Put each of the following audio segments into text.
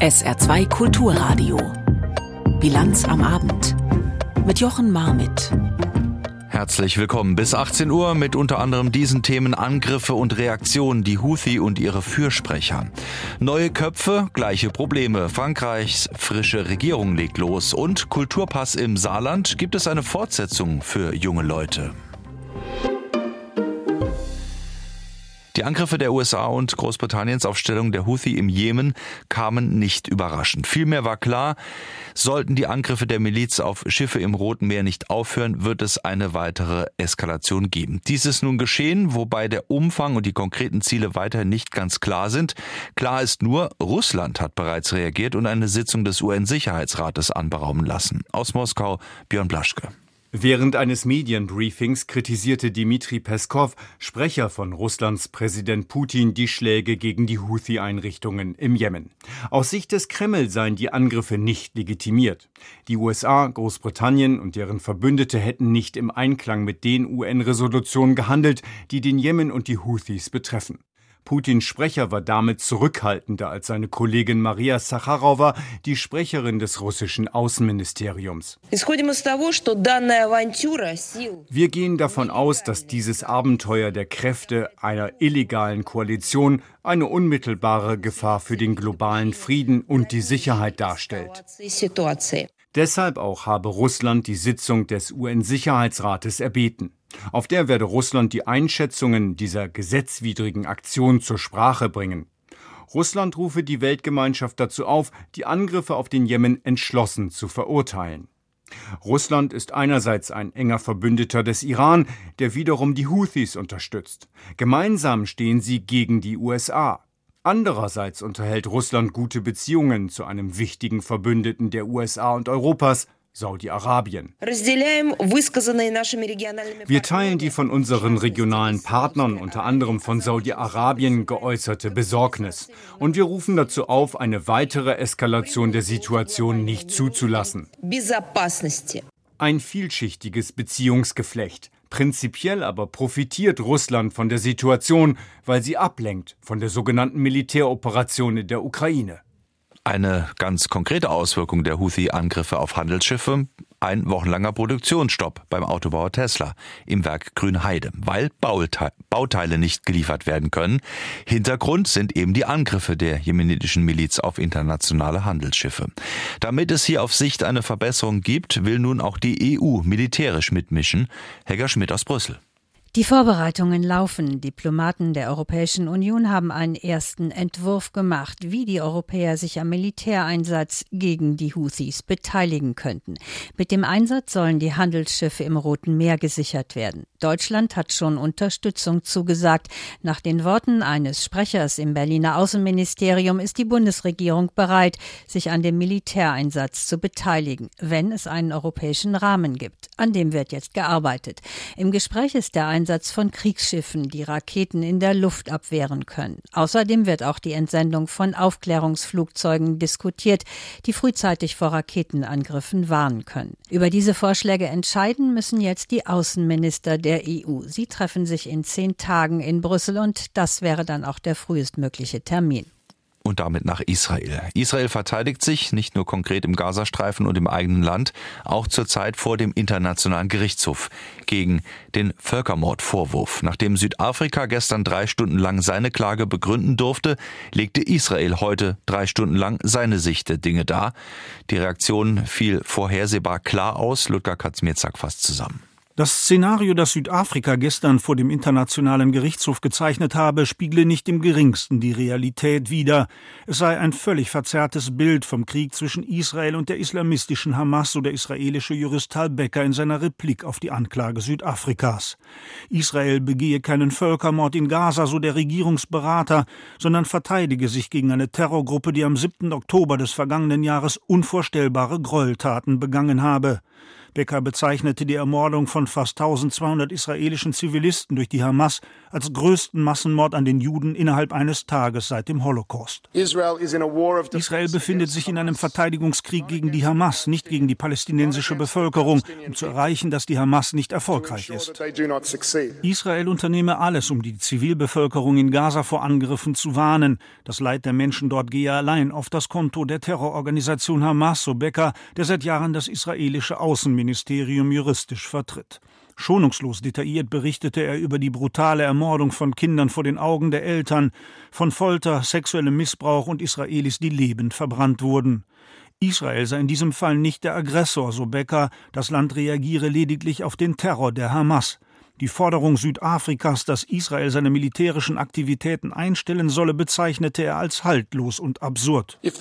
SR2 Kulturradio. Bilanz am Abend. Mit Jochen Marmit. Herzlich willkommen bis 18 Uhr mit unter anderem diesen Themen Angriffe und Reaktionen, die Houthi und ihre Fürsprecher. Neue Köpfe, gleiche Probleme. Frankreichs frische Regierung legt los und Kulturpass im Saarland gibt es eine Fortsetzung für junge Leute. Die Angriffe der USA und Großbritanniens auf Stellung der Houthi im Jemen kamen nicht überraschend. Vielmehr war klar, sollten die Angriffe der Miliz auf Schiffe im Roten Meer nicht aufhören, wird es eine weitere Eskalation geben. Dies ist nun geschehen, wobei der Umfang und die konkreten Ziele weiterhin nicht ganz klar sind. Klar ist nur, Russland hat bereits reagiert und eine Sitzung des UN-Sicherheitsrates anberaumen lassen. Aus Moskau Björn Blaschke. Während eines Medienbriefings kritisierte Dmitri Peskov, Sprecher von Russlands Präsident Putin, die Schläge gegen die Houthi-Einrichtungen im Jemen. Aus Sicht des Kreml seien die Angriffe nicht legitimiert. Die USA, Großbritannien und deren Verbündete hätten nicht im Einklang mit den UN-Resolutionen gehandelt, die den Jemen und die Houthis betreffen. Putins Sprecher war damit zurückhaltender als seine Kollegin Maria Sacharowa, die Sprecherin des russischen Außenministeriums. Wir gehen davon aus, dass dieses Abenteuer der Kräfte einer illegalen Koalition eine unmittelbare Gefahr für den globalen Frieden und die Sicherheit darstellt. Deshalb auch habe Russland die Sitzung des UN-Sicherheitsrates erbeten. Auf der werde Russland die Einschätzungen dieser gesetzwidrigen Aktion zur Sprache bringen. Russland rufe die Weltgemeinschaft dazu auf, die Angriffe auf den Jemen entschlossen zu verurteilen. Russland ist einerseits ein enger Verbündeter des Iran, der wiederum die Houthis unterstützt. Gemeinsam stehen sie gegen die USA. Andererseits unterhält Russland gute Beziehungen zu einem wichtigen Verbündeten der USA und Europas, Saudi-Arabien. Wir teilen die von unseren regionalen Partnern, unter anderem von Saudi-Arabien, geäußerte Besorgnis. Und wir rufen dazu auf, eine weitere Eskalation der Situation nicht zuzulassen. Ein vielschichtiges Beziehungsgeflecht. Prinzipiell aber profitiert Russland von der Situation, weil sie ablenkt von der sogenannten Militäroperation in der Ukraine. Eine ganz konkrete Auswirkung der Houthi-Angriffe auf Handelsschiffe, ein wochenlanger Produktionsstopp beim Autobauer Tesla im Werk Grünheide, weil Bauteile nicht geliefert werden können. Hintergrund sind eben die Angriffe der jemenitischen Miliz auf internationale Handelsschiffe. Damit es hier auf Sicht eine Verbesserung gibt, will nun auch die EU militärisch mitmischen. Helga Schmidt aus Brüssel. Die Vorbereitungen laufen. Diplomaten der Europäischen Union haben einen ersten Entwurf gemacht, wie die Europäer sich am Militäreinsatz gegen die Houthis beteiligen könnten. Mit dem Einsatz sollen die Handelsschiffe im Roten Meer gesichert werden. Deutschland hat schon Unterstützung zugesagt. Nach den Worten eines Sprechers im Berliner Außenministerium ist die Bundesregierung bereit, sich an dem Militäreinsatz zu beteiligen, wenn es einen europäischen Rahmen gibt. An dem wird jetzt gearbeitet. Im Gespräch ist der Einsatz von Kriegsschiffen, die Raketen in der Luft abwehren können. Außerdem wird auch die Entsendung von Aufklärungsflugzeugen diskutiert, die frühzeitig vor Raketenangriffen warnen können. Über diese Vorschläge entscheiden müssen jetzt die Außenminister der EU. Sie treffen sich in zehn Tagen in Brüssel und das wäre dann auch der frühestmögliche Termin und damit nach Israel. Israel verteidigt sich nicht nur konkret im Gazastreifen und im eigenen Land, auch zurzeit vor dem Internationalen Gerichtshof gegen den Völkermordvorwurf. Nachdem Südafrika gestern drei Stunden lang seine Klage begründen durfte, legte Israel heute drei Stunden lang seine Sicht der Dinge dar. Die Reaktion fiel vorhersehbar klar aus. Ludger Katzmierzak fasst zusammen. Das Szenario, das Südafrika gestern vor dem Internationalen Gerichtshof gezeichnet habe, spiegle nicht im geringsten die Realität wider. Es sei ein völlig verzerrtes Bild vom Krieg zwischen Israel und der islamistischen Hamas, so der israelische Jurist Tal Becker in seiner Replik auf die Anklage Südafrikas. Israel begehe keinen Völkermord in Gaza, so der Regierungsberater, sondern verteidige sich gegen eine Terrorgruppe, die am 7. Oktober des vergangenen Jahres unvorstellbare Gräueltaten begangen habe. Becker bezeichnete die Ermordung von fast 1200 israelischen Zivilisten durch die Hamas als größten Massenmord an den Juden innerhalb eines Tages seit dem Holocaust. Israel befindet sich in einem Verteidigungskrieg gegen die Hamas, nicht gegen die palästinensische Bevölkerung, um zu erreichen, dass die Hamas nicht erfolgreich ist. Israel unternehme alles, um die Zivilbevölkerung in Gaza vor Angriffen zu warnen. Das Leid der Menschen dort gehe allein auf das Konto der Terrororganisation Hamas, so Becker, der seit Jahren das israelische Außenministerium juristisch vertritt. Schonungslos detailliert berichtete er über die brutale Ermordung von Kindern vor den Augen der Eltern, von Folter, sexuellem Missbrauch und Israelis, die lebend verbrannt wurden. Israel sei in diesem Fall nicht der Aggressor, so Becker, das Land reagiere lediglich auf den Terror der Hamas. Die Forderung Südafrikas, dass Israel seine militärischen Aktivitäten einstellen solle, bezeichnete er als haltlos und absurd. Wenn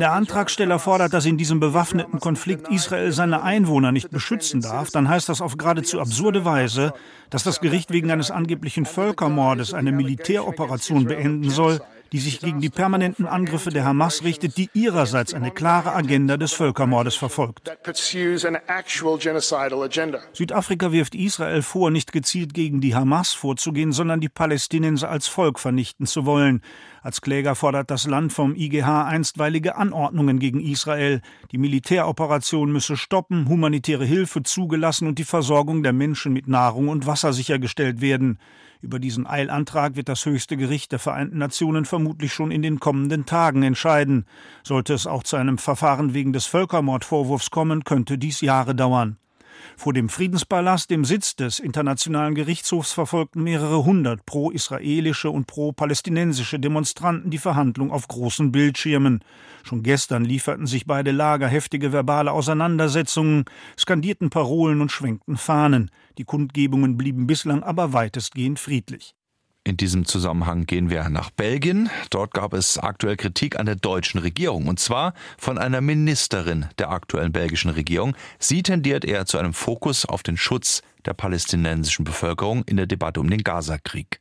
der Antragsteller fordert, dass in diesem bewaffneten Konflikt Israel seine Einwohner nicht beschützen darf, dann heißt das auf geradezu absurde Weise, dass das Gericht wegen eines angeblichen Völkermordes eine Militäroperation beenden soll, die sich gegen die permanenten Angriffe der Hamas richtet, die ihrerseits eine klare Agenda des Völkermordes verfolgt. Südafrika wirft Israel vor, nicht gezielt gegen die Hamas vorzugehen, sondern die Palästinenser als Volk vernichten zu wollen. Als Kläger fordert das Land vom IGH einstweilige Anordnungen gegen Israel. Die Militäroperation müsse stoppen, humanitäre Hilfe zugelassen und die Versorgung der Menschen mit Nahrung und Wasser sichergestellt werden. Über diesen Eilantrag wird das höchste Gericht der Vereinten Nationen vermutlich schon in den kommenden Tagen entscheiden. Sollte es auch zu einem Verfahren wegen des Völkermordvorwurfs kommen, könnte dies Jahre dauern. Vor dem Friedenspalast, dem Sitz des Internationalen Gerichtshofs, verfolgten mehrere hundert pro-israelische und pro-palästinensische Demonstranten die Verhandlung auf großen Bildschirmen. Schon gestern lieferten sich beide Lager heftige verbale Auseinandersetzungen, skandierten Parolen und schwenkten Fahnen. Die Kundgebungen blieben bislang aber weitestgehend friedlich. In diesem Zusammenhang gehen wir nach Belgien. Dort gab es aktuell Kritik an der deutschen Regierung. Und zwar von einer Ministerin der aktuellen belgischen Regierung. Sie tendiert eher zu einem Fokus auf den Schutz der palästinensischen Bevölkerung in der Debatte um den Gazakrieg.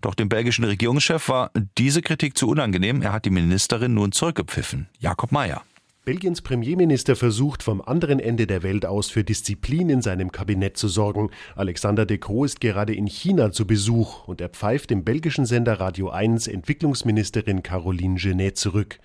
Doch dem belgischen Regierungschef war diese Kritik zu unangenehm. Er hat die Ministerin nun zurückgepfiffen. Jakob Mayer. Belgiens Premierminister versucht vom anderen Ende der Welt aus für Disziplin in seinem Kabinett zu sorgen. Alexander de Croo ist gerade in China zu Besuch und er pfeift im belgischen Sender Radio 1 Entwicklungsministerin Caroline Genet zurück.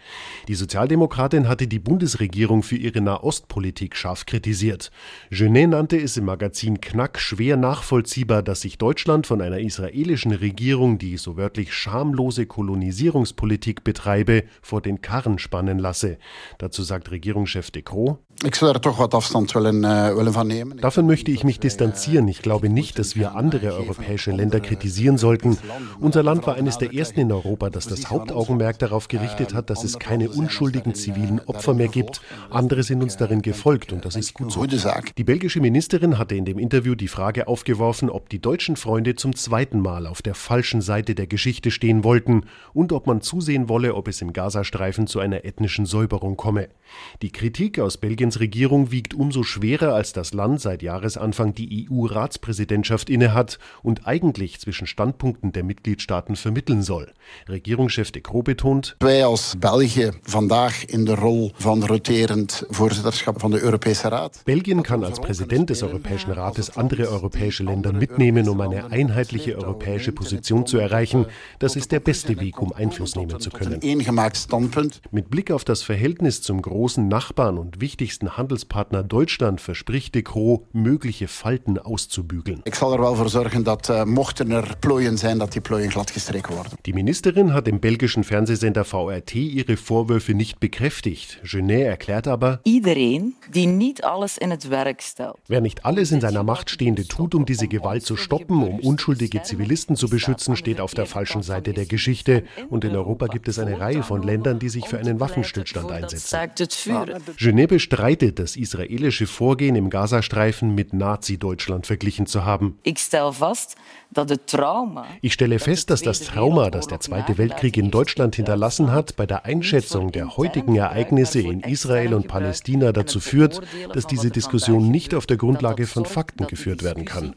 Die Sozialdemokratin hatte die Bundesregierung für ihre Nahostpolitik scharf kritisiert. Genet nannte es im Magazin Knack schwer nachvollziehbar, dass sich Deutschland von einer israelischen Regierung, die so wörtlich schamlose Kolonisierungspolitik betreibe, vor den Karren spannen lasse. Dazu sagt Regierungschef De Croo. Ich würde doch wat Afstand willen, uh, willen van nemen. Davon möchte ich mich distanzieren. Ich glaube nicht, dass wir andere europäische Länder kritisieren sollten. Unser Land war eines der ersten in Europa, das das Hauptaugenmerk darauf gerichtet hat, dass es keine unschuldigen zivilen Opfer mehr gibt. Andere sind uns darin gefolgt und das ist gut so. Die belgische Ministerin hatte in dem Interview die Frage aufgeworfen, ob die deutschen Freunde zum zweiten Mal auf der falschen Seite der Geschichte stehen wollten und ob man zusehen wolle, ob es im Gazastreifen zu einer ethnischen Säuberung komme. Die Kritik aus Belgiens Regierung wiegt umso schwerer, als das Land seit Jahresanfang die EU-Ratspräsidentschaft innehat und eigentlich zwischen Standpunkten der Mitgliedstaaten vermitteln soll. Regierungschef de Croo betont: Wij als België vandaag in der Rolle van roterend voorzitterschap van de Europese Rat. Belgien kann als Präsident des Europäischen Rates andere europäische Länder mitnehmen, um eine einheitliche europäische Position zu erreichen. Das ist der beste Weg, um Einfluss nehmen zu können. Mit Blick auf das Verhältnis zum großen Nachbarn und wichtigsten Handelspartner Deutschland verspricht de Croo, mögliche Falten auszubügeln. Ich soll er wel voor zorgen dat uh, mochten er plooien zijn, dat die plooien gladgestreken worden. Die Ministerin hat im belgischen Fernsehsender VRT ihre Vorwürfe nicht bekräftigt. Genet erklärt aber, Iedereen die niet alles in het werk stelt. Wer nicht alles in seiner Macht Stehende tut, um diese Gewalt zu stoppen, um unschuldige Zivilisten zu beschützen, steht auf der falschen Seite der Geschichte. Und in Europa gibt es eine Reihe von Ländern, die sich für einen Waffenstillstand einsetzen. Genet bestreitet, das israelische Vorgehen im Gazastreifen mit Nazi-Deutschland verglichen zu haben. Ich stelle fast Ich stelle fest, dass das Trauma, das der Zweite Weltkrieg in Deutschland hinterlassen hat, bei der Einschätzung der heutigen Ereignisse in Israel und Palästina dazu führt, dass diese Diskussion nicht auf der Grundlage von Fakten geführt werden kann.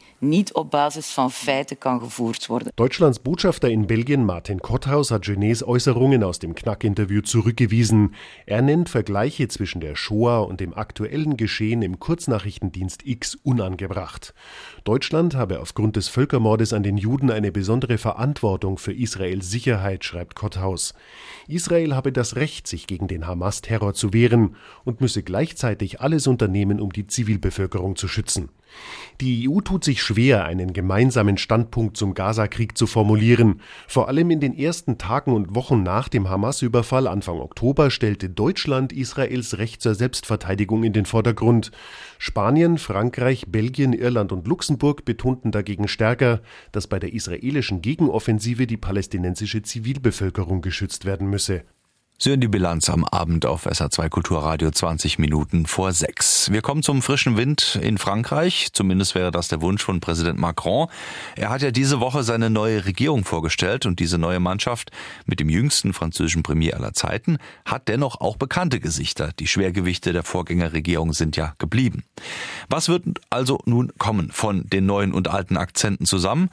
Deutschlands Botschafter in Belgien Martin Kotthaus hat Genets Äußerungen aus dem Knack-Interview zurückgewiesen. Er nennt Vergleiche zwischen der Shoah und dem aktuellen Geschehen im Kurznachrichtendienst X unangebracht. Deutschland habe aufgrund des Völkermordes an den Juden eine besondere Verantwortung für Israels Sicherheit, schreibt Kotthaus. Israel habe das Recht, sich gegen den Hamas-Terror zu wehren und müsse gleichzeitig alles unternehmen, um die Zivilbevölkerung zu schützen. Die EU tut sich schwer, einen gemeinsamen Standpunkt zum Gaza-Krieg zu formulieren. Vor allem in den ersten Tagen und Wochen nach dem Hamas-Überfall Anfang Oktober stellte Deutschland Israels Recht zur Selbstverteidigung in den Vordergrund. Spanien, Frankreich, Belgien, Irland und Luxemburg betonten dagegen stärker, dass bei der israelischen Gegenoffensive die palästinensische Zivilbevölkerung geschützt werden müsse. Sie hören die Bilanz am Abend auf SA2 Kulturradio 20 Minuten vor sechs. Wir kommen zum frischen Wind in Frankreich. Zumindest wäre das der Wunsch von Präsident Macron. Er hat ja diese Woche seine neue Regierung vorgestellt und diese neue Mannschaft mit dem jüngsten französischen Premier aller Zeiten hat dennoch auch bekannte Gesichter. Die Schwergewichte der Vorgängerregierung sind ja geblieben. Was wird also nun kommen von den neuen und alten Akzenten zusammen?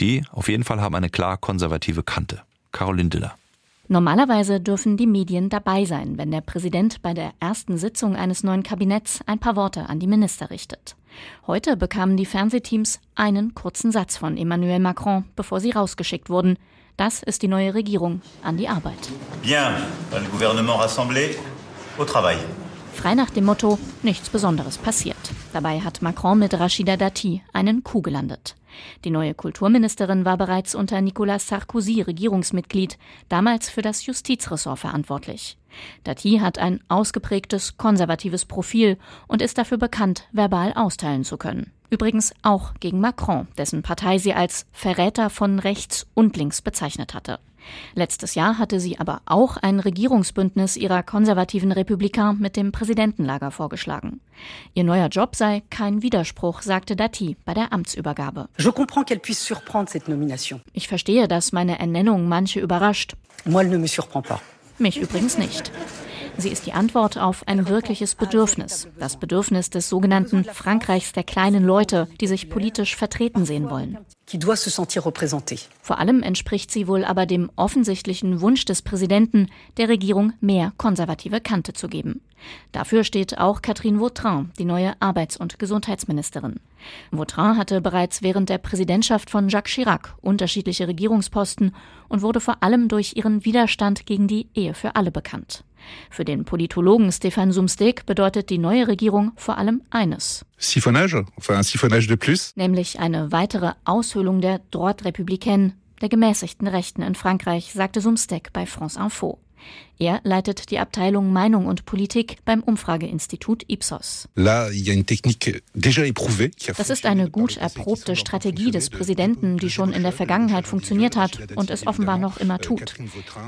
Die auf jeden Fall haben eine klar konservative Kante. Caroline Diller. Normalerweise dürfen die Medien dabei sein, wenn der Präsident bei der ersten Sitzung eines neuen Kabinetts ein paar Worte an die Minister richtet. Heute bekamen die Fernsehteams einen kurzen Satz von Emmanuel Macron, bevor sie rausgeschickt wurden. Das ist die neue Regierung an die Arbeit. Bien, le gouvernement rassemblé, au travail. Frei nach dem Motto, nichts Besonderes passiert. Dabei hat Macron mit Rachida Dati einen Coup gelandet. Die neue Kulturministerin war bereits unter Nicolas Sarkozy Regierungsmitglied, damals für das Justizressort verantwortlich. Dati hat ein ausgeprägtes konservatives Profil und ist dafür bekannt, verbal austeilen zu können. Übrigens auch gegen Macron, dessen Partei sie als Verräter von rechts und links bezeichnet hatte. Letztes Jahr hatte sie aber auch ein Regierungsbündnis ihrer konservativen Republikaner mit dem Präsidentenlager vorgeschlagen. Ihr neuer Job sei kein Widerspruch, sagte Dati bei der Amtsübergabe. Ich verstehe, dass meine Ernennung manche überrascht. Mich übrigens nicht. Sie ist die Antwort auf ein wirkliches Bedürfnis, das Bedürfnis des sogenannten Frankreichs der kleinen Leute, die sich politisch vertreten sehen wollen. Vor allem entspricht sie wohl aber dem offensichtlichen Wunsch des Präsidenten, der Regierung mehr konservative Kante zu geben. Dafür steht auch Catherine Vautrin, die neue Arbeits- und Gesundheitsministerin. Vautrin hatte bereits während der Präsidentschaft von Jacques Chirac unterschiedliche Regierungsposten und wurde vor allem durch ihren Widerstand gegen die Ehe für alle bekannt. Für den Politologen Stefan Sumstek bedeutet die neue Regierung vor allem eines. Siphonage, enfin un siphonage de plus. Nämlich eine weitere Aushöhlung der Droite républicaine, der gemäßigten Rechten in Frankreich, sagte Sumstek bei France Info. Er leitet die Abteilung Meinung und Politik beim Umfrageinstitut Ipsos. Das ist eine gut erprobte Strategie des Präsidenten, die schon in der Vergangenheit funktioniert hat und es offenbar noch immer tut,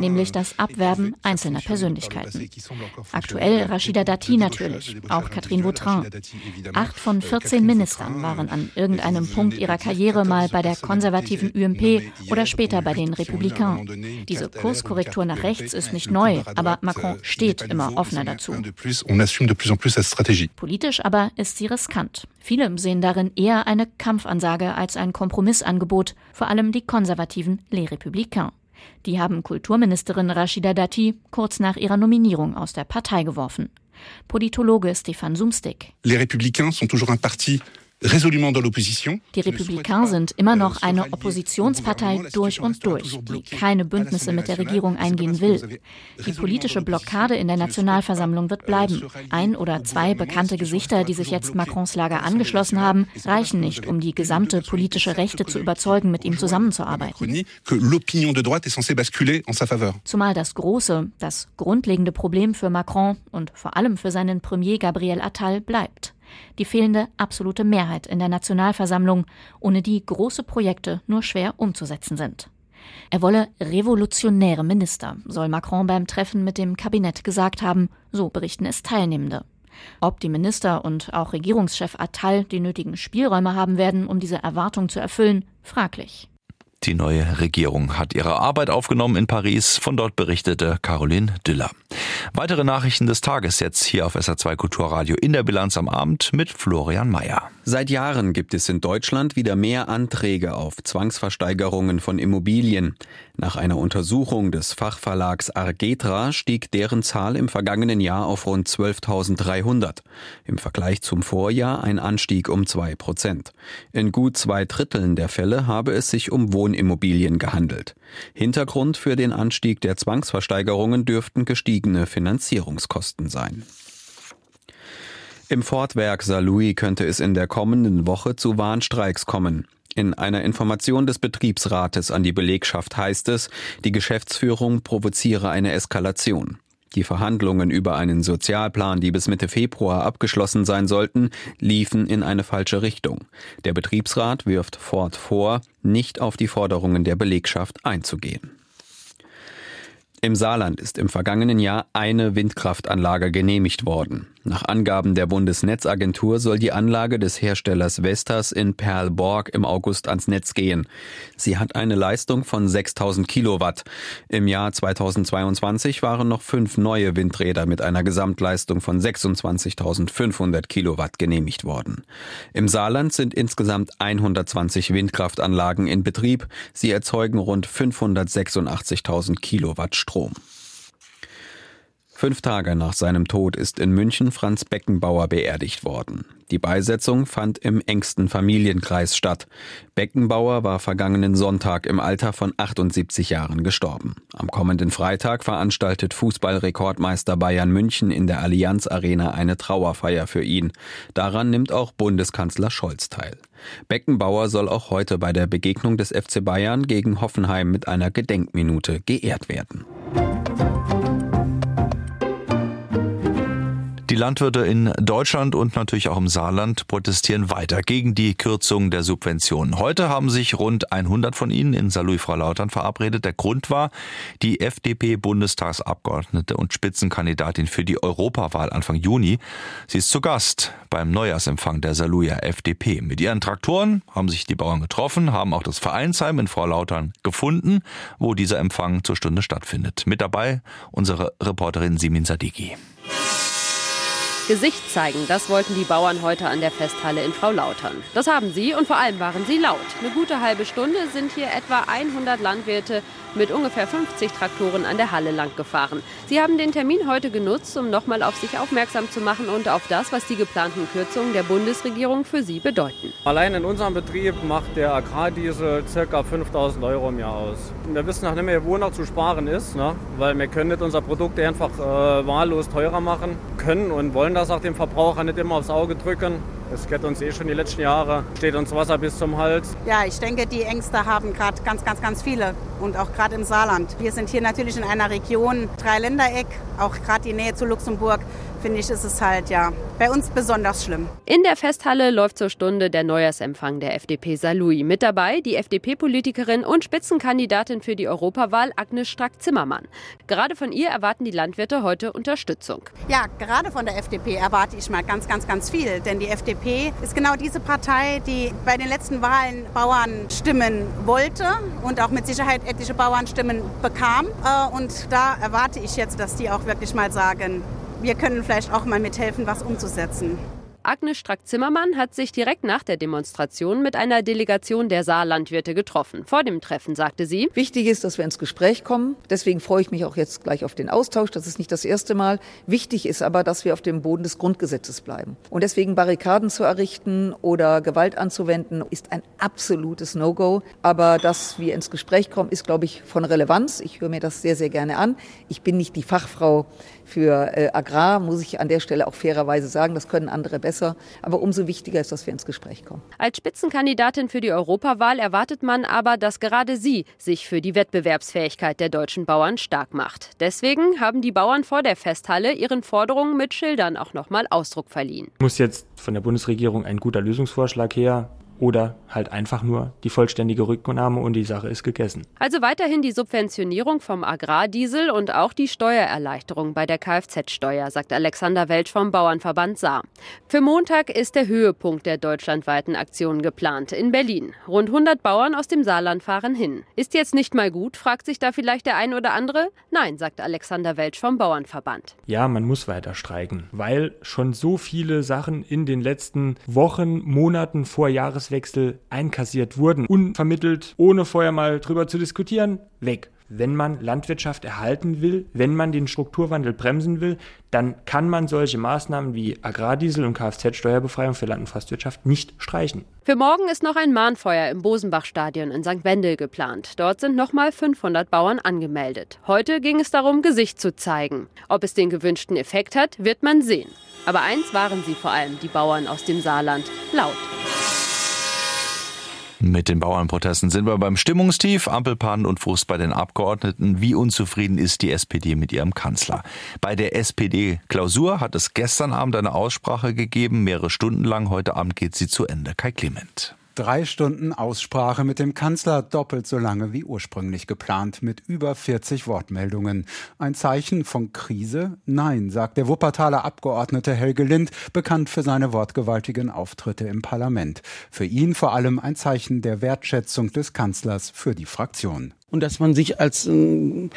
nämlich das Abwerben einzelner Persönlichkeiten. Aktuell Rachida Dati natürlich, auch Catherine Vautrin. Acht von 14 Ministern waren an irgendeinem Punkt ihrer Karriere mal bei der konservativen UMP oder später bei den Republikanern. Diese Kurskorrektur nach rechts ist nicht neu, aber Macron steht immer offener dazu. Politisch aber ist sie riskant. Viele sehen darin eher eine Kampfansage als ein Kompromissangebot, vor allem die konservativen Les Républicains. Die haben Kulturministerin Rachida Dati kurz nach ihrer Nominierung aus der Partei geworfen. Politologe Stefan Sumstik. Les Républicains sont toujours un parti die Republikaner sind immer noch eine Oppositionspartei durch und durch, die keine Bündnisse mit der Regierung eingehen will. Die politische Blockade in der Nationalversammlung wird bleiben. Ein oder zwei bekannte Gesichter, die sich jetzt Macrons Lager angeschlossen haben, reichen nicht, um die gesamte politische Rechte zu überzeugen, mit ihm zusammenzuarbeiten. Zumal das große, das grundlegende Problem für Macron und vor allem für seinen Premier Gabriel Attal bleibt die fehlende absolute Mehrheit in der Nationalversammlung, ohne die große Projekte nur schwer umzusetzen sind. Er wolle revolutionäre Minister, soll Macron beim Treffen mit dem Kabinett gesagt haben, so berichten es Teilnehmende. Ob die Minister und auch Regierungschef Attal die nötigen Spielräume haben werden, um diese Erwartung zu erfüllen, fraglich. Die neue Regierung hat ihre Arbeit aufgenommen in Paris. Von dort berichtete Caroline Düller. Weitere Nachrichten des Tages jetzt hier auf SR2 Kulturradio in der Bilanz am Abend mit Florian Mayer. Seit Jahren gibt es in Deutschland wieder mehr Anträge auf Zwangsversteigerungen von Immobilien. Nach einer Untersuchung des Fachverlags Argetra stieg deren Zahl im vergangenen Jahr auf rund 12.300. Im Vergleich zum Vorjahr ein Anstieg um zwei Prozent. In gut zwei Dritteln der Fälle habe es sich um Wohnimmobilien gehandelt. Hintergrund für den Anstieg der Zwangsversteigerungen dürften gestiegene Finanzierungskosten sein. Im Fortwerk Saarlouis könnte es in der kommenden Woche zu Warnstreiks kommen. In einer Information des Betriebsrates an die Belegschaft heißt es, die Geschäftsführung provoziere eine Eskalation. Die Verhandlungen über einen Sozialplan, die bis Mitte Februar abgeschlossen sein sollten, liefen in eine falsche Richtung. Der Betriebsrat wirft Ford vor, nicht auf die Forderungen der Belegschaft einzugehen. Im Saarland ist im vergangenen Jahr eine Windkraftanlage genehmigt worden. Nach Angaben der Bundesnetzagentur soll die Anlage des Herstellers Vestas in Perlborg im August ans Netz gehen. Sie hat eine Leistung von 6000 Kilowatt. Im Jahr 2022 waren noch fünf neue Windräder mit einer Gesamtleistung von 26.500 Kilowatt genehmigt worden. Im Saarland sind insgesamt 120 Windkraftanlagen in Betrieb. Sie erzeugen rund 586.000 Kilowatt Strom. Fünf Tage nach seinem Tod ist in München Franz Beckenbauer beerdigt worden. Die Beisetzung fand im engsten Familienkreis statt. Beckenbauer war vergangenen Sonntag im Alter von 78 Jahren gestorben. Am kommenden Freitag veranstaltet Fußballrekordmeister Bayern München in der Allianz Arena eine Trauerfeier für ihn. Daran nimmt auch Bundeskanzler Scholz teil. Beckenbauer soll auch heute bei der Begegnung des FC Bayern gegen Hoffenheim mit einer Gedenkminute geehrt werden. Landwirte in Deutschland und natürlich auch im Saarland protestieren weiter gegen die Kürzung der Subventionen. Heute haben sich rund 100 von ihnen in Saarlouis Frau Lautern verabredet. Der Grund war, die FDP-Bundestagsabgeordnete und Spitzenkandidatin für die Europawahl Anfang Juni. Sie ist zu Gast beim Neujahrsempfang der Saarlouier FDP. Mit ihren Traktoren haben sich die Bauern getroffen, haben auch das Vereinsheim in Frau Lautern gefunden, wo dieser Empfang zur Stunde stattfindet. Mit dabei unsere Reporterin Simin Sadiki. Gesicht zeigen, das wollten die Bauern heute an der Festhalle in Frau Lautern. Das haben sie und vor allem waren sie laut. Eine gute halbe Stunde sind hier etwa 100 Landwirte mit ungefähr 50 Traktoren an der Halle lang gefahren. Sie haben den Termin heute genutzt, um nochmal auf sich aufmerksam zu machen und auf das, was die geplanten Kürzungen der Bundesregierung für sie bedeuten. Allein in unserem Betrieb macht der Agrardiesel ca. 5000 Euro im Jahr aus. Wir wissen auch nicht mehr, wo noch zu sparen ist, ne? weil wir können nicht unser Produkt einfach äh, wahllos teurer machen, können und wollen das auch dem Verbraucher nicht immer aufs Auge drücken. Es geht uns eh schon die letzten Jahre, steht uns Wasser bis zum Hals. Ja, ich denke, die Ängste haben gerade ganz, ganz, ganz viele und auch gerade im Saarland. Wir sind hier natürlich in einer Region, Dreiländereck, auch gerade die Nähe zu Luxemburg finde ich, ist es halt ja bei uns besonders schlimm. In der Festhalle läuft zur Stunde der Neujahrsempfang der FDP Saarlouis. Mit dabei die FDP-Politikerin und Spitzenkandidatin für die Europawahl Agnes Strack-Zimmermann. Gerade von ihr erwarten die Landwirte heute Unterstützung. Ja, gerade von der FDP erwarte ich mal ganz, ganz, ganz viel. Denn die FDP ist genau diese Partei, die bei den letzten Wahlen Bauern stimmen wollte und auch mit Sicherheit etliche Bauernstimmen bekam. Äh, und da erwarte ich jetzt, dass die auch wirklich mal sagen, wir können vielleicht auch mal mithelfen, was umzusetzen. Agnes Strack-Zimmermann hat sich direkt nach der Demonstration mit einer Delegation der Saarlandwirte getroffen. Vor dem Treffen sagte sie, Wichtig ist, dass wir ins Gespräch kommen. Deswegen freue ich mich auch jetzt gleich auf den Austausch. Das ist nicht das erste Mal. Wichtig ist aber, dass wir auf dem Boden des Grundgesetzes bleiben. Und deswegen Barrikaden zu errichten oder Gewalt anzuwenden, ist ein absolutes No-Go. Aber dass wir ins Gespräch kommen, ist, glaube ich, von Relevanz. Ich höre mir das sehr, sehr gerne an. Ich bin nicht die Fachfrau für äh, Agrar, muss ich an der Stelle auch fairerweise sagen. Das können andere besser. Aber umso wichtiger ist, dass wir ins Gespräch kommen. Als Spitzenkandidatin für die Europawahl erwartet man aber, dass gerade sie sich für die Wettbewerbsfähigkeit der deutschen Bauern stark macht. Deswegen haben die Bauern vor der Festhalle ihren Forderungen mit Schildern auch nochmal Ausdruck verliehen. Muss jetzt von der Bundesregierung ein guter Lösungsvorschlag her oder halt einfach nur die vollständige Rücknahme und die Sache ist gegessen. Also weiterhin die Subventionierung vom Agrardiesel und auch die Steuererleichterung bei der Kfz-Steuer, sagt Alexander Welsch vom Bauernverband Saar. Für Montag ist der Höhepunkt der deutschlandweiten Aktion geplant in Berlin. Rund 100 Bauern aus dem Saarland fahren hin. Ist jetzt nicht mal gut, fragt sich da vielleicht der ein oder andere? Nein, sagt Alexander Welsch vom Bauernverband. Ja, man muss weiter streiken, weil schon so viele Sachen in den letzten Wochen, Monaten vor Jahreswechsel einkassiert wurden. Unvermittelt, ohne vorher mal drüber zu diskutieren, weg wenn man Landwirtschaft erhalten will, wenn man den Strukturwandel bremsen will, dann kann man solche Maßnahmen wie Agrardiesel und Kfz-Steuerbefreiung für Land- und Forstwirtschaft nicht streichen. Für morgen ist noch ein Mahnfeuer im Bosenbach-Stadion in St. Wendel geplant. Dort sind nochmal 500 Bauern angemeldet. Heute ging es darum, Gesicht zu zeigen. Ob es den gewünschten Effekt hat, wird man sehen. Aber eins waren sie vor allem, die Bauern aus dem Saarland, laut. Mit den Bauernprotesten sind wir beim Stimmungstief, Ampelpannen und Frust bei den Abgeordneten. Wie unzufrieden ist die SPD mit ihrem Kanzler? Bei der SPD-Klausur hat es gestern Abend eine Aussprache gegeben, mehrere Stunden lang. Heute Abend geht sie zu Ende. Kai Clement. Drei Stunden Aussprache mit dem Kanzler, doppelt so lange wie ursprünglich geplant, mit über 40 Wortmeldungen. Ein Zeichen von Krise? Nein, sagt der Wuppertaler Abgeordnete Helge Lind, bekannt für seine wortgewaltigen Auftritte im Parlament. Für ihn vor allem ein Zeichen der Wertschätzung des Kanzlers für die Fraktion und dass man sich als ein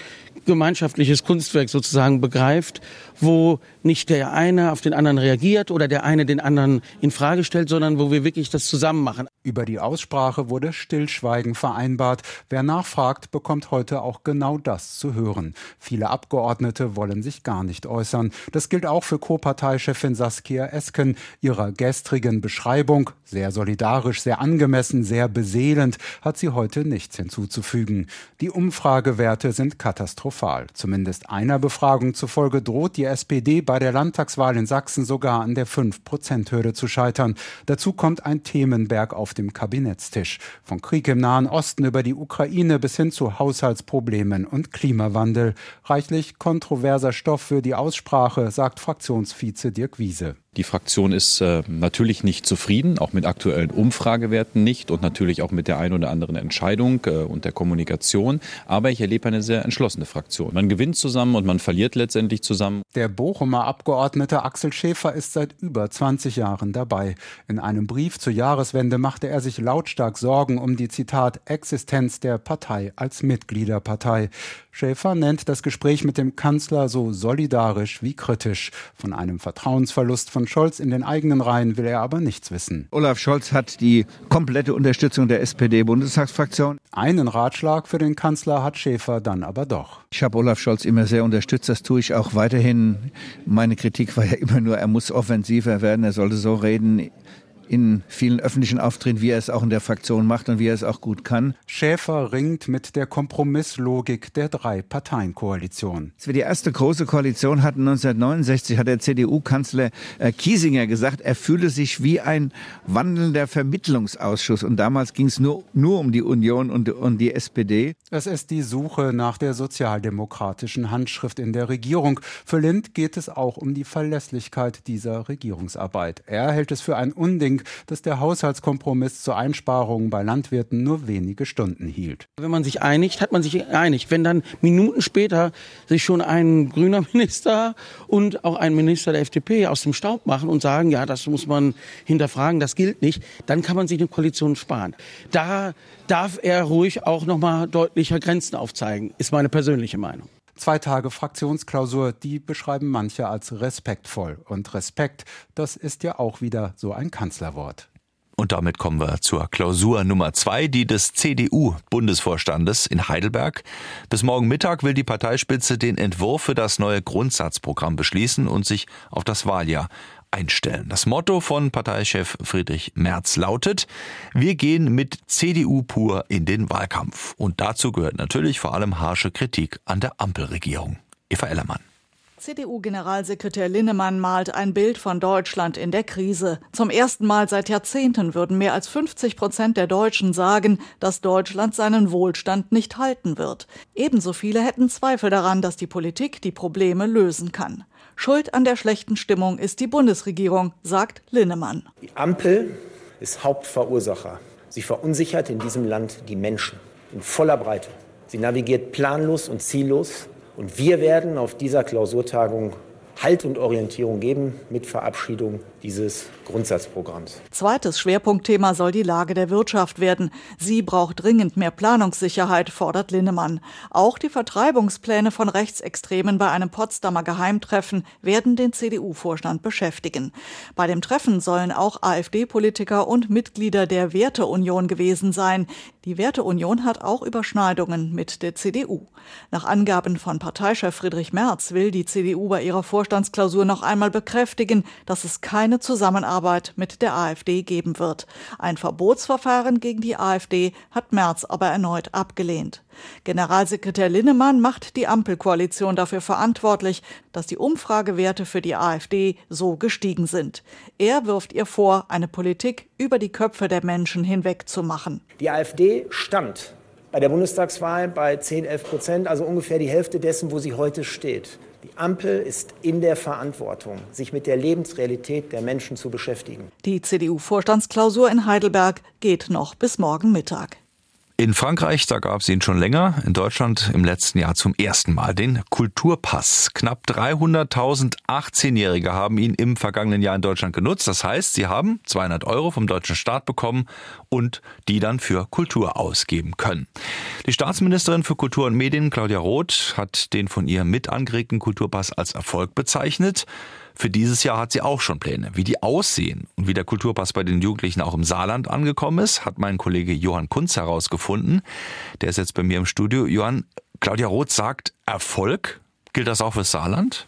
gemeinschaftliches Kunstwerk sozusagen begreift, wo nicht der eine auf den anderen reagiert oder der eine den anderen in Frage stellt, sondern wo wir wirklich das zusammen machen. Über die Aussprache wurde Stillschweigen vereinbart. Wer nachfragt, bekommt heute auch genau das zu hören. Viele Abgeordnete wollen sich gar nicht äußern. Das gilt auch für Co-Parteichefin Saskia Esken. Ihrer gestrigen Beschreibung, sehr solidarisch, sehr angemessen, sehr beseelend, hat sie heute nichts hinzuzufügen. Die Umfragewerte sind katastrophal. Zumindest einer Befragung zufolge droht die SPD bei der Landtagswahl in Sachsen sogar an der 5-Prozent-Hürde zu scheitern. Dazu kommt ein Themenberg auf dem Kabinettstisch. Von Krieg im Nahen Osten über die Ukraine bis hin zu Haushaltsproblemen und Klimawandel. Reichlich kontroverser Stoff für die Aussprache, sagt Fraktionsvize Dirk Wiese. Die Fraktion ist äh, natürlich nicht zufrieden, auch mit aktuellen Umfragewerten nicht und natürlich auch mit der ein oder anderen Entscheidung äh, und der Kommunikation. Aber ich erlebe eine sehr entschlossene Fraktion. Man gewinnt zusammen und man verliert letztendlich zusammen. Der Bochumer Abgeordnete Axel Schäfer ist seit über 20 Jahren dabei. In einem Brief zur Jahreswende machte er sich lautstark Sorgen um die Zitat Existenz der Partei als Mitgliederpartei. Schäfer nennt das Gespräch mit dem Kanzler so solidarisch wie kritisch. Von einem Vertrauensverlust von Scholz in den eigenen Reihen will er aber nichts wissen. Olaf Scholz hat die komplette Unterstützung der SPD-Bundestagsfraktion. Einen Ratschlag für den Kanzler hat Schäfer dann aber doch. Ich habe Olaf Scholz immer sehr unterstützt, das tue ich auch weiterhin. Meine Kritik war ja immer nur, er muss offensiver werden, er sollte so reden, in vielen öffentlichen Auftritten, wie er es auch in der Fraktion macht und wie er es auch gut kann. Schäfer ringt mit der Kompromisslogik der Drei-Parteien-Koalition. Als wir die erste große Koalition hatten 1969, hat der CDU-Kanzler äh, Kiesinger gesagt, er fühle sich wie ein wandelnder Vermittlungsausschuss. Und damals ging es nur, nur um die Union und, und die SPD. Es ist die Suche nach der sozialdemokratischen Handschrift in der Regierung. Für Lind geht es auch um die Verlässlichkeit dieser Regierungsarbeit. Er hält es für ein Unding, dass der Haushaltskompromiss zur Einsparung bei Landwirten nur wenige Stunden hielt. Wenn man sich einigt, hat man sich einigt. Wenn dann Minuten später sich schon ein grüner Minister und auch ein Minister der FDP aus dem Staub machen und sagen, ja, das muss man hinterfragen, das gilt nicht, dann kann man sich eine Koalition sparen. Da darf er ruhig auch noch mal deutlicher Grenzen aufzeigen, ist meine persönliche Meinung. Zwei Tage Fraktionsklausur, die beschreiben manche als respektvoll. Und Respekt, das ist ja auch wieder so ein Kanzlerwort. Und damit kommen wir zur Klausur Nummer zwei, die des CDU-Bundesvorstandes in Heidelberg. Bis morgen Mittag will die Parteispitze den Entwurf für das neue Grundsatzprogramm beschließen und sich auf das Wahljahr einstellen. Das Motto von Parteichef Friedrich Merz lautet, wir gehen mit CDU pur in den Wahlkampf. Und dazu gehört natürlich vor allem harsche Kritik an der Ampelregierung. Eva Ellermann. CDU-Generalsekretär Linnemann malt ein Bild von Deutschland in der Krise. Zum ersten Mal seit Jahrzehnten würden mehr als 50 Prozent der Deutschen sagen, dass Deutschland seinen Wohlstand nicht halten wird. Ebenso viele hätten Zweifel daran, dass die Politik die Probleme lösen kann. Schuld an der schlechten Stimmung ist die Bundesregierung, sagt Linnemann. Die Ampel ist Hauptverursacher. Sie verunsichert in diesem Land die Menschen in voller Breite. Sie navigiert planlos und ziellos. Und wir werden auf dieser Klausurtagung Halt und Orientierung geben mit Verabschiedung dieses Grundsatzprogramms. Zweites Schwerpunktthema soll die Lage der Wirtschaft werden. Sie braucht dringend mehr Planungssicherheit, fordert Linnemann. Auch die Vertreibungspläne von Rechtsextremen bei einem Potsdamer Geheimtreffen werden den CDU-Vorstand beschäftigen. Bei dem Treffen sollen auch AfD-Politiker und Mitglieder der Werteunion gewesen sein. Die Werteunion hat auch Überschneidungen mit der CDU. Nach Angaben von Parteichef Friedrich Merz will die CDU bei ihrer Vorstandsklausur noch einmal bekräftigen, dass es keine Zusammenarbeit mit der AfD geben wird. Ein Verbotsverfahren gegen die AfD hat Merz aber erneut abgelehnt. Generalsekretär Linnemann macht die Ampelkoalition dafür verantwortlich, dass die Umfragewerte für die AfD so gestiegen sind. Er wirft ihr vor, eine Politik über die Köpfe der Menschen hinweg zu machen. Die AfD stand bei der Bundestagswahl bei 10, 11 Prozent, also ungefähr die Hälfte dessen, wo sie heute steht. Die Ampel ist in der Verantwortung, sich mit der Lebensrealität der Menschen zu beschäftigen. Die CDU-Vorstandsklausur in Heidelberg geht noch bis morgen Mittag. In Frankreich, da gab es ihn schon länger, in Deutschland im letzten Jahr zum ersten Mal den Kulturpass. Knapp 300.000 18-Jährige haben ihn im vergangenen Jahr in Deutschland genutzt. Das heißt, sie haben 200 Euro vom deutschen Staat bekommen und die dann für Kultur ausgeben können. Die Staatsministerin für Kultur und Medien, Claudia Roth, hat den von ihr mit angeregten Kulturpass als Erfolg bezeichnet. Für dieses Jahr hat sie auch schon Pläne. Wie die aussehen und wie der Kulturpass bei den Jugendlichen auch im Saarland angekommen ist, hat mein Kollege Johann Kunz herausgefunden. Der ist jetzt bei mir im Studio. Johann, Claudia Roth sagt Erfolg. Gilt das auch für Saarland?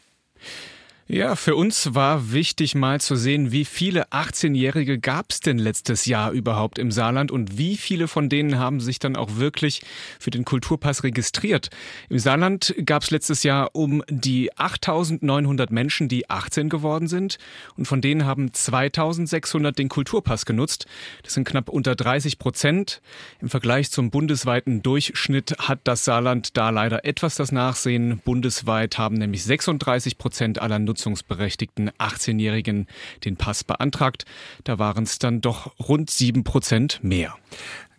Ja, für uns war wichtig mal zu sehen, wie viele 18-Jährige gab es denn letztes Jahr überhaupt im Saarland und wie viele von denen haben sich dann auch wirklich für den Kulturpass registriert. Im Saarland gab es letztes Jahr um die 8.900 Menschen, die 18 geworden sind und von denen haben 2.600 den Kulturpass genutzt. Das sind knapp unter 30 Prozent. Im Vergleich zum bundesweiten Durchschnitt hat das Saarland da leider etwas das Nachsehen. Bundesweit haben nämlich 36 Prozent aller Nutzer nutzungsberechtigten 18-Jährigen den Pass beantragt. Da waren es dann doch rund sieben Prozent mehr.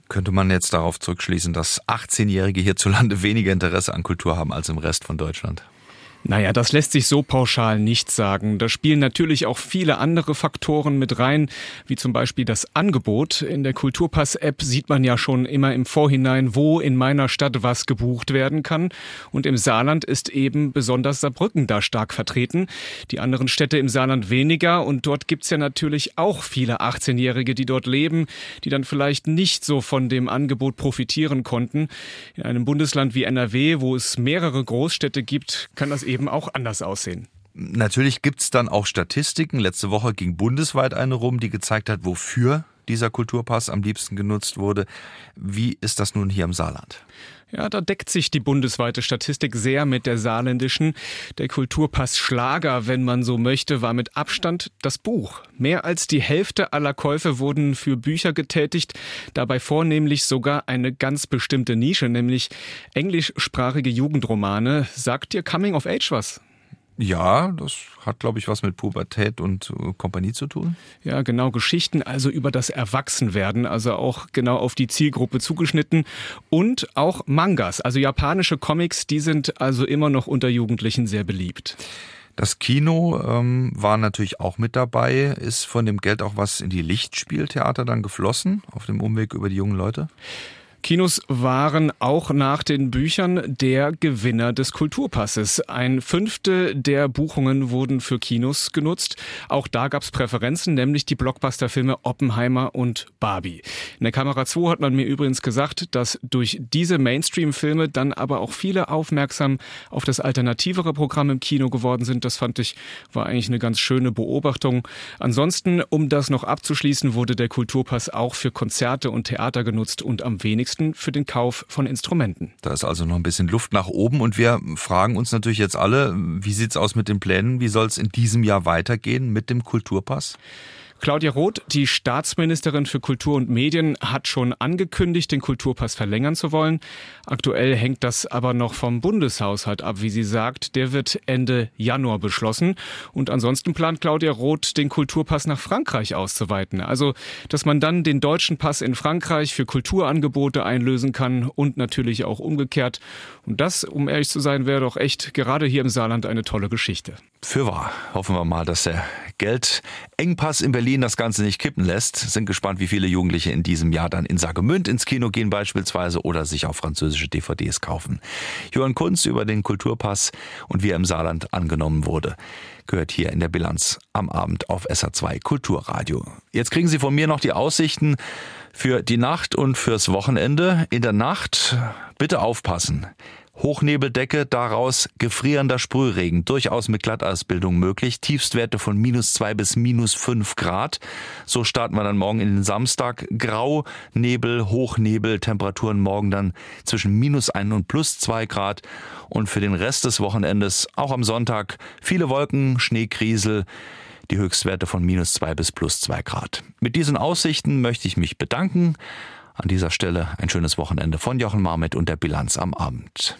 Könnte man jetzt darauf zurückschließen, dass 18-Jährige hierzulande weniger Interesse an Kultur haben als im Rest von Deutschland? Naja, das lässt sich so pauschal nicht sagen. Da spielen natürlich auch viele andere Faktoren mit rein, wie zum Beispiel das Angebot. In der Kulturpass-App sieht man ja schon immer im Vorhinein, wo in meiner Stadt was gebucht werden kann. Und im Saarland ist eben besonders Saarbrücken da stark vertreten. Die anderen Städte im Saarland weniger. Und dort gibt's ja natürlich auch viele 18-Jährige, die dort leben, die dann vielleicht nicht so von dem Angebot profitieren konnten. In einem Bundesland wie NRW, wo es mehrere Großstädte gibt, kann das eben eben auch anders aussehen. Natürlich gibt es dann auch Statistiken. Letzte Woche ging bundesweit eine rum, die gezeigt hat, wofür dieser Kulturpass am liebsten genutzt wurde. Wie ist das nun hier im Saarland? Ja, da deckt sich die bundesweite Statistik sehr mit der saarländischen. Der Kulturpass Schlager, wenn man so möchte, war mit Abstand das Buch. Mehr als die Hälfte aller Käufe wurden für Bücher getätigt, dabei vornehmlich sogar eine ganz bestimmte Nische, nämlich englischsprachige Jugendromane. Sagt dir Coming of Age was? Ja, das hat, glaube ich, was mit Pubertät und äh, Kompanie zu tun. Ja, genau. Geschichten also über das Erwachsenwerden, also auch genau auf die Zielgruppe zugeschnitten. Und auch Mangas, also japanische Comics, die sind also immer noch unter Jugendlichen sehr beliebt. Das Kino ähm, war natürlich auch mit dabei. Ist von dem Geld auch was in die Lichtspieltheater dann geflossen, auf dem Umweg über die jungen Leute? Kinos waren auch nach den Büchern der Gewinner des Kulturpasses. Ein Fünftel der Buchungen wurden für Kinos genutzt. Auch da gab es Präferenzen, nämlich die Blockbusterfilme Oppenheimer und Barbie. In der Kamera 2 hat man mir übrigens gesagt, dass durch diese Mainstream-Filme dann aber auch viele aufmerksam auf das alternativere Programm im Kino geworden sind. Das fand ich war eigentlich eine ganz schöne Beobachtung. Ansonsten, um das noch abzuschließen, wurde der Kulturpass auch für Konzerte und Theater genutzt und am wenigsten günstigsten für den Kauf von Instrumenten. Da ist also noch ein bisschen Luft nach oben und wir fragen uns natürlich jetzt alle, wie sieht es aus mit den Plänen? Wie soll es in diesem Jahr weitergehen mit dem Kulturpass? Claudia Roth, die Staatsministerin für Kultur und Medien, hat schon angekündigt, den Kulturpass verlängern zu wollen. Aktuell hängt das aber noch vom Bundeshaushalt ab, wie sie sagt. Der wird Ende Januar beschlossen. Und ansonsten plant Claudia Roth, den Kulturpass nach Frankreich auszuweiten. Also, dass man dann den deutschen Pass in Frankreich für Kulturangebote einlösen kann und natürlich auch umgekehrt. Und das, um ehrlich zu sein, wäre doch echt gerade hier im Saarland eine tolle Geschichte. Für wahr. Hoffen wir mal, dass der Geldengpass in Berlin das Ganze nicht kippen lässt. Sind gespannt, wie viele Jugendliche in diesem Jahr dann in Sagemünd ins Kino gehen beispielsweise oder sich auch französische DVDs kaufen. Johann Kunz über den Kulturpass und wie er im Saarland angenommen wurde, gehört hier in der Bilanz am Abend auf SA2 Kulturradio. Jetzt kriegen Sie von mir noch die Aussichten für die Nacht und fürs Wochenende. In der Nacht bitte aufpassen. Hochnebeldecke, daraus gefrierender Sprühregen, durchaus mit Glatteisbildung möglich. Tiefstwerte von minus zwei bis minus fünf Grad. So starten wir dann morgen in den Samstag. Grau, Nebel, Hochnebel, Temperaturen morgen dann zwischen minus ein und plus zwei Grad. Und für den Rest des Wochenendes, auch am Sonntag, viele Wolken, Schneekriesel die Höchstwerte von minus zwei bis plus zwei Grad. Mit diesen Aussichten möchte ich mich bedanken. An dieser Stelle ein schönes Wochenende von Jochen Marmet und der Bilanz am Abend.